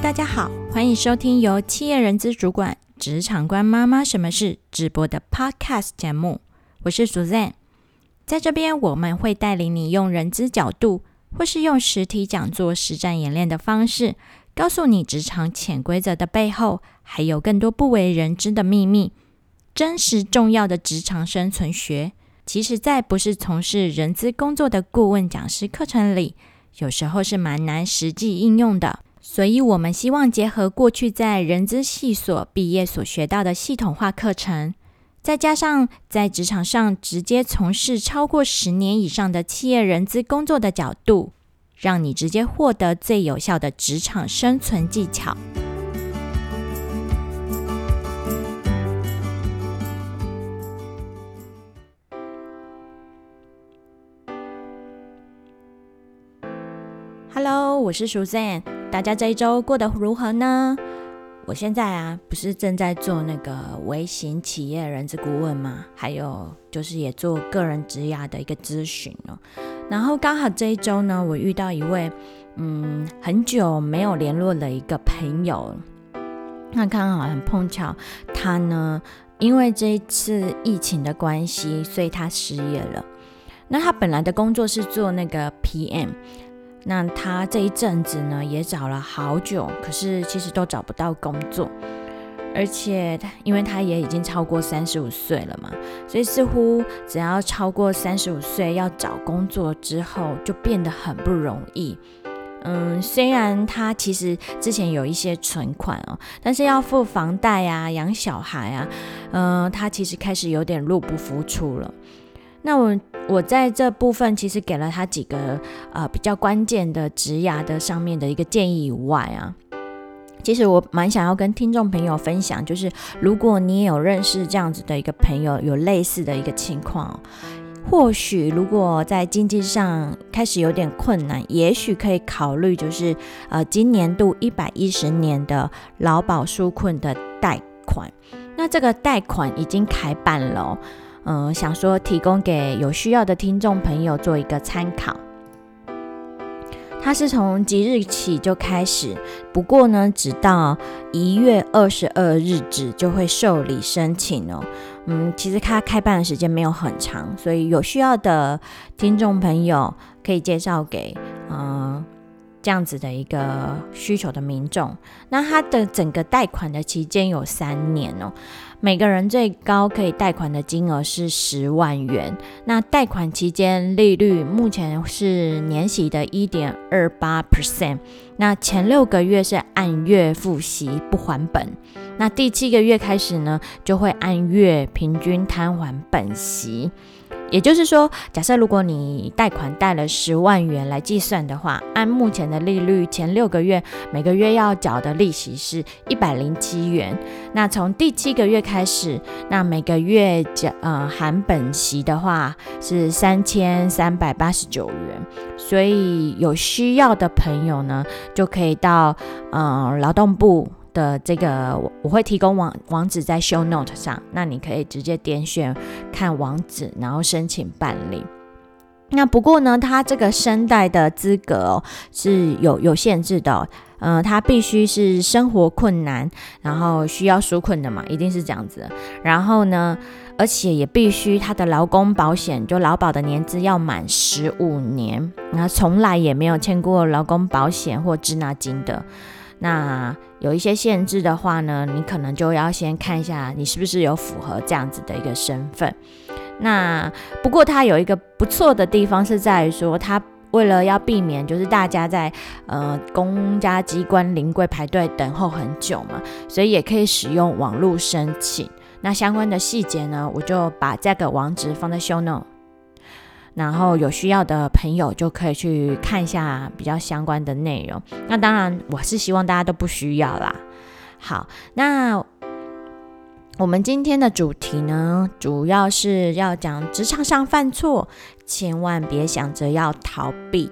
大家好，欢迎收听由企业人资主管、职场官妈妈什么事直播的 Podcast 节目。我是 Suzanne，在这边我们会带领你用人资角度，或是用实体讲座、实战演练的方式，告诉你职场潜规则的背后，还有更多不为人知的秘密，真实重要的职场生存学。其实，在不是从事人资工作的顾问讲师课程里，有时候是蛮难实际应用的。所以，我们希望结合过去在人资系所毕业所学到的系统化课程，再加上在职场上直接从事超过十年以上的企业人资工作的角度，让你直接获得最有效的职场生存技巧。Hello，我是 Suzanne。大家这一周过得如何呢？我现在啊，不是正在做那个微型企业人资顾问嘛，还有就是也做个人职涯的一个咨询哦。然后刚好这一周呢，我遇到一位嗯很久没有联络的一个朋友，那刚好很碰巧，他呢因为这一次疫情的关系，所以他失业了。那他本来的工作是做那个 PM。那他这一阵子呢，也找了好久，可是其实都找不到工作，而且他因为他也已经超过三十五岁了嘛，所以似乎只要超过三十五岁要找工作之后，就变得很不容易。嗯，虽然他其实之前有一些存款哦，但是要付房贷啊、养小孩啊，嗯，他其实开始有点入不敷出了。那我我在这部分其实给了他几个呃比较关键的职涯的上面的一个建议以外啊，其实我蛮想要跟听众朋友分享，就是如果你也有认识这样子的一个朋友，有类似的一个情况，或许如果在经济上开始有点困难，也许可以考虑就是呃今年度一百一十年的劳保纾困的贷款，那这个贷款已经开办了。嗯，想说提供给有需要的听众朋友做一个参考。它是从即日起就开始，不过呢，直到一月二十二日止就会受理申请哦。嗯，其实它开办的时间没有很长，所以有需要的听众朋友可以介绍给嗯这样子的一个需求的民众。那它的整个贷款的期间有三年哦。每个人最高可以贷款的金额是十万元。那贷款期间利率目前是年息的一点二八 percent。那前六个月是按月付息不还本。那第七个月开始呢，就会按月平均摊还本息。也就是说，假设如果你贷款贷了十万元来计算的话，按目前的利率，前六个月每个月要缴的利息是一百零七元。那从第七个月开始，那每个月缴呃含本息的话是三千三百八十九元。所以有需要的朋友呢，就可以到呃劳动部。的这个我我会提供网网址在 show note 上，那你可以直接点选看网址，然后申请办理。那不过呢，它这个声带的资格是有有限制的，嗯，它必须是生活困难，然后需要纾困的嘛，一定是这样子。然后呢，而且也必须他的劳工保险就劳保的年资要满十五年，那从来也没有签过劳工保险或滞纳金的。那有一些限制的话呢，你可能就要先看一下你是不是有符合这样子的一个身份。那不过它有一个不错的地方是在于说，它为了要避免就是大家在呃公家机关临柜排队等候很久嘛，所以也可以使用网络申请。那相关的细节呢，我就把这个网址放在 show no。然后有需要的朋友就可以去看一下比较相关的内容。那当然，我是希望大家都不需要啦。好，那我们今天的主题呢，主要是要讲职场上犯错，千万别想着要逃避。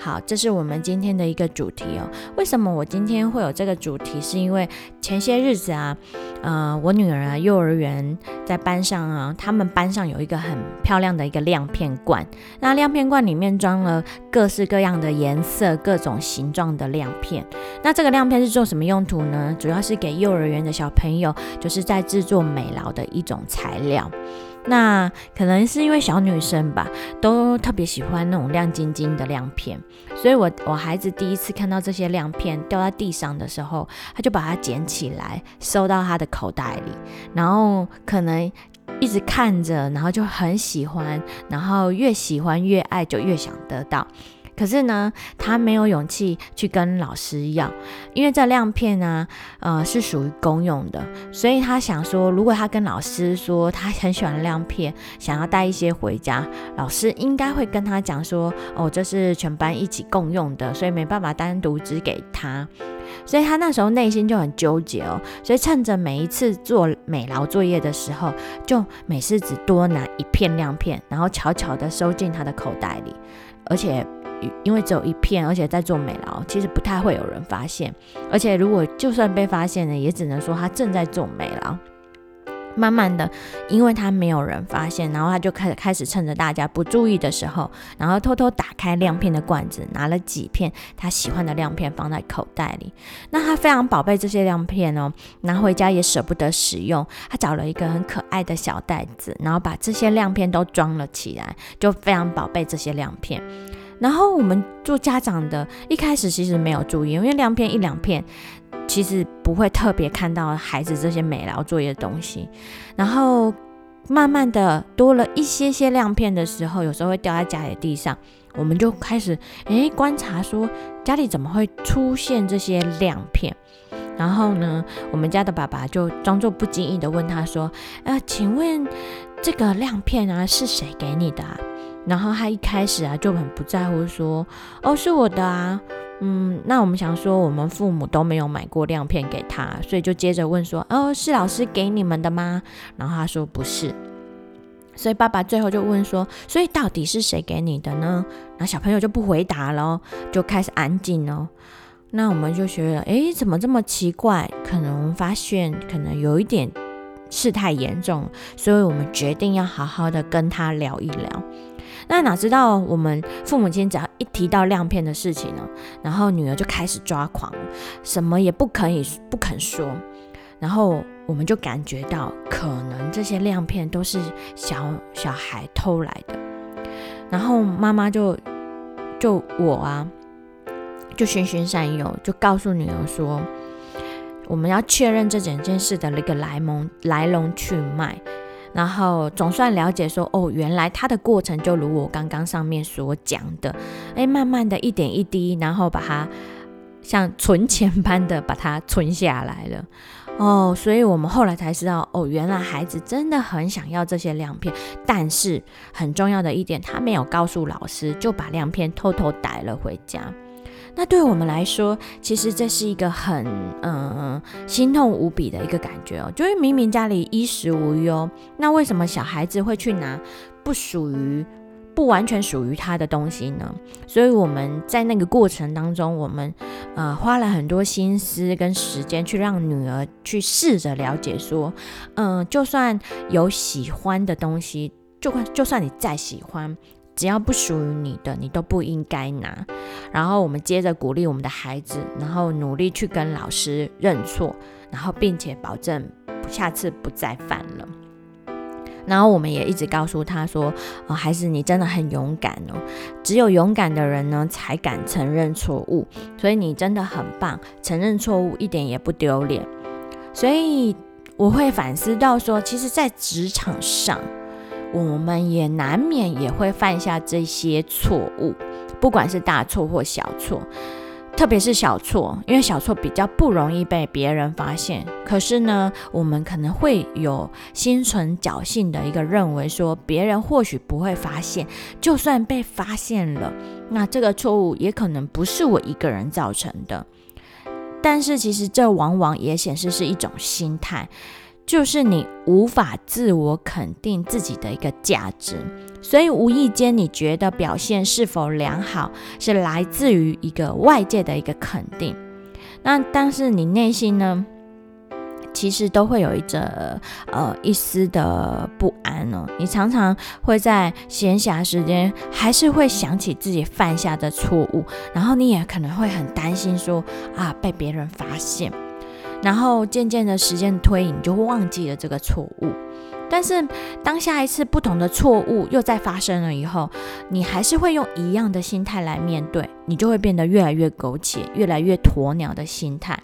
好，这是我们今天的一个主题哦。为什么我今天会有这个主题？是因为前些日子啊，呃，我女儿啊，幼儿园在班上啊，他们班上有一个很漂亮的一个亮片罐。那亮片罐里面装了各式各样的颜色、各种形状的亮片。那这个亮片是做什么用途呢？主要是给幼儿园的小朋友，就是在制作美劳的一种材料。那可能是因为小女生吧，都特别喜欢那种亮晶晶的亮片，所以我我孩子第一次看到这些亮片掉在地上的时候，他就把它捡起来收到他的口袋里，然后可能一直看着，然后就很喜欢，然后越喜欢越爱，就越想得到。可是呢，他没有勇气去跟老师要，因为这亮片呢，呃，是属于公用的，所以他想说，如果他跟老师说他很喜欢亮片，想要带一些回家，老师应该会跟他讲说，哦，这是全班一起共用的，所以没办法单独只给他，所以他那时候内心就很纠结哦，所以趁着每一次做美劳作业的时候，就每次只多拿一片亮片，然后悄悄的收进他的口袋里，而且。因为只有一片，而且在做美劳，其实不太会有人发现。而且如果就算被发现了，也只能说他正在做美劳。慢慢的，因为他没有人发现，然后他就开始开始趁着大家不注意的时候，然后偷偷打开亮片的罐子，拿了几片他喜欢的亮片放在口袋里。那他非常宝贝这些亮片哦，拿回家也舍不得使用，他找了一个很可爱的小袋子，然后把这些亮片都装了起来，就非常宝贝这些亮片。然后我们做家长的，一开始其实没有注意，因为亮片一两片，其实不会特别看到孩子这些美劳作业的东西。然后慢慢的多了一些些亮片的时候，有时候会掉在家里地上，我们就开始诶观察说家里怎么会出现这些亮片。然后呢，我们家的爸爸就装作不经意的问他说：“呃，请问这个亮片啊是谁给你的？”啊然后他一开始啊就很不在乎，说：“哦，是我的啊。”嗯，那我们想说，我们父母都没有买过亮片给他，所以就接着问说：“哦，是老师给你们的吗？”然后他说：“不是。”所以爸爸最后就问说：“所以到底是谁给你的呢？”那小朋友就不回答了，就开始安静哦。那我们就觉得，哎，怎么这么奇怪？可能发现可能有一点事态严重，所以我们决定要好好的跟他聊一聊。那哪知道我们父母亲只要一提到亮片的事情呢，然后女儿就开始抓狂，什么也不可以不肯说，然后我们就感觉到可能这些亮片都是小小孩偷来的，然后妈妈就就我啊，就循循善诱，就告诉女儿说，我们要确认这整件事的那个来龙来龙去脉。然后总算了解说，哦，原来它的过程就如我刚刚上面所讲的，哎，慢慢的一点一滴，然后把它像存钱般的把它存下来了，哦，所以我们后来才知道，哦，原来孩子真的很想要这些亮片，但是很重要的一点，他没有告诉老师，就把亮片偷偷带了回家。那对我们来说，其实这是一个很嗯心痛无比的一个感觉哦，就是明明家里衣食无忧，那为什么小孩子会去拿不属于、不完全属于他的东西呢？所以我们在那个过程当中，我们呃花了很多心思跟时间去让女儿去试着了解，说嗯，就算有喜欢的东西，就算就算你再喜欢。只要不属于你的，你都不应该拿。然后我们接着鼓励我们的孩子，然后努力去跟老师认错，然后并且保证下次不再犯了。然后我们也一直告诉他说：“哦，孩子，你真的很勇敢哦！只有勇敢的人呢，才敢承认错误。所以你真的很棒，承认错误一点也不丢脸。所以我会反思到说，其实，在职场上。”我们也难免也会犯下这些错误，不管是大错或小错，特别是小错，因为小错比较不容易被别人发现。可是呢，我们可能会有心存侥幸的一个认为，说别人或许不会发现，就算被发现了，那这个错误也可能不是我一个人造成的。但是其实这往往也显示是一种心态。就是你无法自我肯定自己的一个价值，所以无意间你觉得表现是否良好，是来自于一个外界的一个肯定。那但是你内心呢？其实都会有一着呃一丝的不安哦。你常常会在闲暇时间，还是会想起自己犯下的错误，然后你也可能会很担心说啊被别人发现，然后渐渐的时间推移，你就会忘记了这个错误。但是当下一次不同的错误又再发生了以后，你还是会用一样的心态来面对，你就会变得越来越苟且，越来越鸵鸟的心态。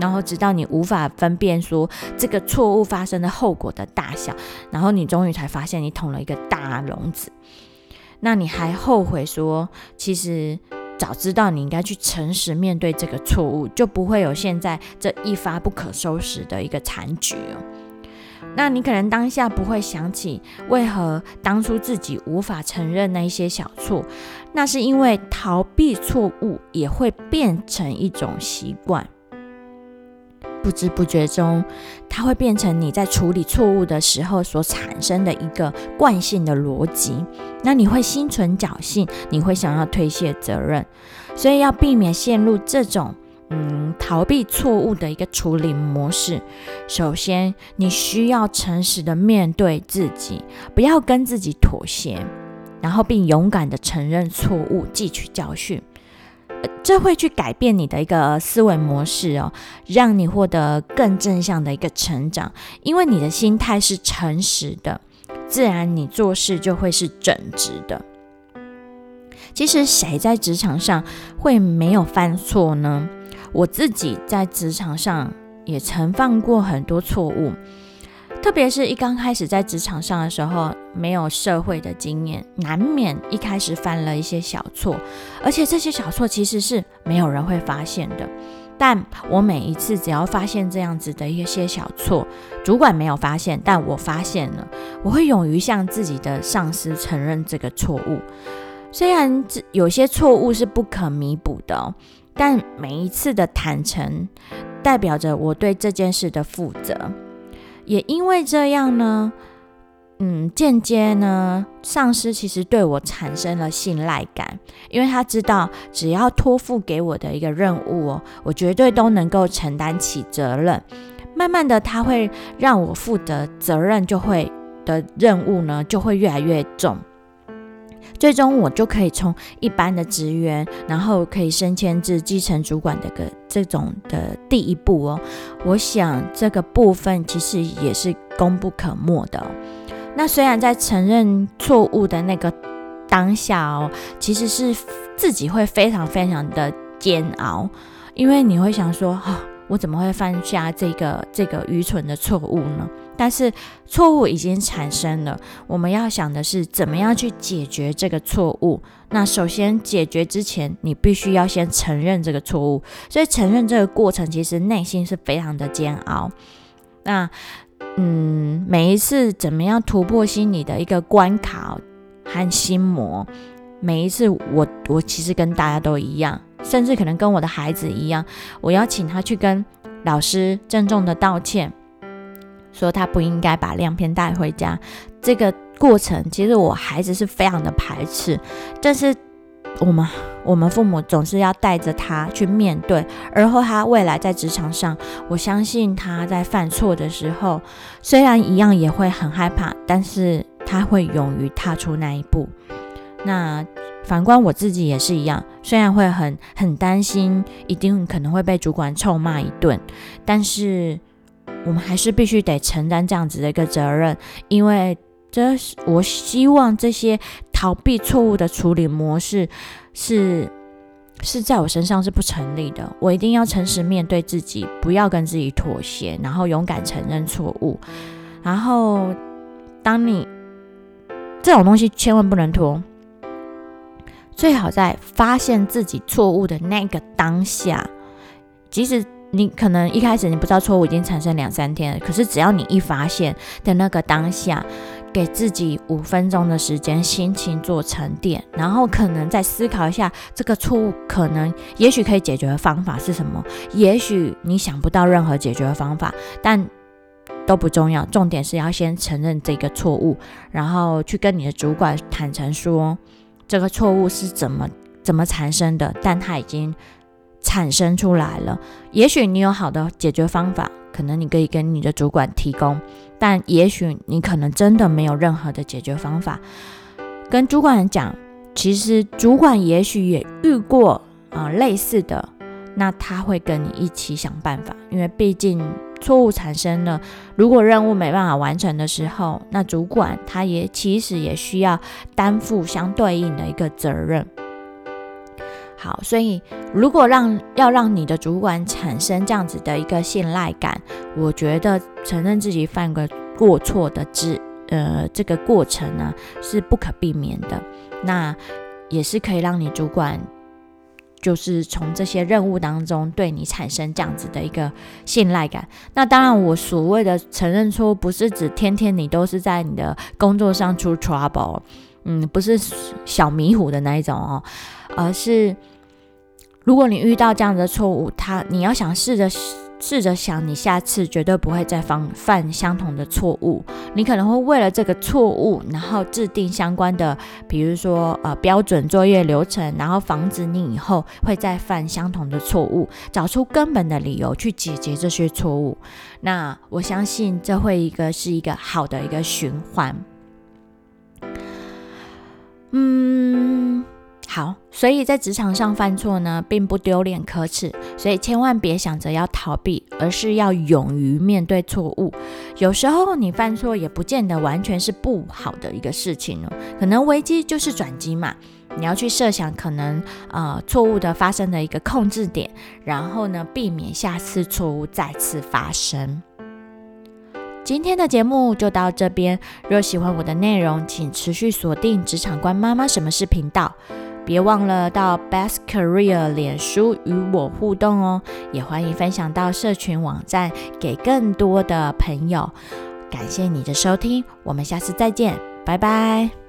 然后直到你无法分辨说这个错误发生的后果的大小，然后你终于才发现你捅了一个大篓子。那你还后悔说，其实早知道你应该去诚实面对这个错误，就不会有现在这一发不可收拾的一个残局哦。那你可能当下不会想起为何当初自己无法承认那一些小错，那是因为逃避错误也会变成一种习惯。不知不觉中，它会变成你在处理错误的时候所产生的一个惯性的逻辑。那你会心存侥幸，你会想要推卸责任。所以要避免陷入这种嗯逃避错误的一个处理模式，首先你需要诚实的面对自己，不要跟自己妥协，然后并勇敢的承认错误，汲取教训。这会去改变你的一个思维模式哦，让你获得更正向的一个成长。因为你的心态是诚实的，自然你做事就会是正直的。其实谁在职场上会没有犯错呢？我自己在职场上也曾犯过很多错误。特别是一刚开始在职场上的时候，没有社会的经验，难免一开始犯了一些小错，而且这些小错其实是没有人会发现的。但我每一次只要发现这样子的一些小错，主管没有发现，但我发现了，我会勇于向自己的上司承认这个错误。虽然有些错误是不可弥补的，但每一次的坦诚，代表着我对这件事的负责。也因为这样呢，嗯，间接呢，上司其实对我产生了信赖感，因为他知道只要托付给我的一个任务哦，我绝对都能够承担起责任。慢慢的，他会让我负责责任，就会的任务呢，就会越来越重。最终，我就可以从一般的职员，然后可以升迁至基层主管的个这种的第一步哦。我想这个部分其实也是功不可没的。那虽然在承认错误的那个当下哦，其实是自己会非常非常的煎熬，因为你会想说，哈。我怎么会犯下这个这个愚蠢的错误呢？但是错误已经产生了，我们要想的是怎么样去解决这个错误。那首先解决之前，你必须要先承认这个错误。所以承认这个过程，其实内心是非常的煎熬。那嗯，每一次怎么样突破心理的一个关卡和心魔，每一次我我其实跟大家都一样。甚至可能跟我的孩子一样，我邀请他去跟老师郑重的道歉，说他不应该把亮片带回家。这个过程其实我孩子是非常的排斥，但是我们我们父母总是要带着他去面对。而后他未来在职场上，我相信他在犯错的时候，虽然一样也会很害怕，但是他会勇于踏出那一步。那。反观我自己也是一样，虽然会很很担心，一定可能会被主管臭骂一顿，但是我们还是必须得承担这样子的一个责任，因为这是我希望这些逃避错误的处理模式是是在我身上是不成立的。我一定要诚实面对自己，不要跟自己妥协，然后勇敢承认错误。然后当你这种东西千万不能拖。最好在发现自己错误的那个当下，即使你可能一开始你不知道错误已经产生两三天了，可是只要你一发现的那个当下，给自己五分钟的时间，心情做沉淀，然后可能再思考一下这个错误可能也许可以解决的方法是什么，也许你想不到任何解决的方法，但都不重要，重点是要先承认这个错误，然后去跟你的主管坦诚说这个错误是怎么怎么产生的，但它已经产生出来了。也许你有好的解决方法，可能你可以跟你的主管提供，但也许你可能真的没有任何的解决方法，跟主管讲，其实主管也许也遇过啊类似的。那他会跟你一起想办法，因为毕竟错误产生了，如果任务没办法完成的时候，那主管他也其实也需要担负相对应的一个责任。好，所以如果让要让你的主管产生这样子的一个信赖感，我觉得承认自己犯个过错的之呃这个过程呢是不可避免的，那也是可以让你主管。就是从这些任务当中对你产生这样子的一个信赖感。那当然，我所谓的承认错，不是指天天你都是在你的工作上出 trouble，嗯，不是小迷糊的那一种哦，而是如果你遇到这样的错误，他你要想试着。试着想，你下次绝对不会再犯犯相同的错误。你可能会为了这个错误，然后制定相关的，比如说呃标准作业流程，然后防止你以后会再犯相同的错误，找出根本的理由去解决这些错误。那我相信这会一个是一个好的一个循环。嗯。好，所以在职场上犯错呢，并不丢脸可耻，所以千万别想着要逃避，而是要勇于面对错误。有时候你犯错也不见得完全是不好的一个事情哦，可能危机就是转机嘛。你要去设想可能呃错误的发生的一个控制点，然后呢避免下次错误再次发生。今天的节目就到这边，若喜欢我的内容，请持续锁定职场官妈妈什么是频道。别忘了到 Best Career 脸书与我互动哦，也欢迎分享到社群网站给更多的朋友。感谢你的收听，我们下次再见，拜拜。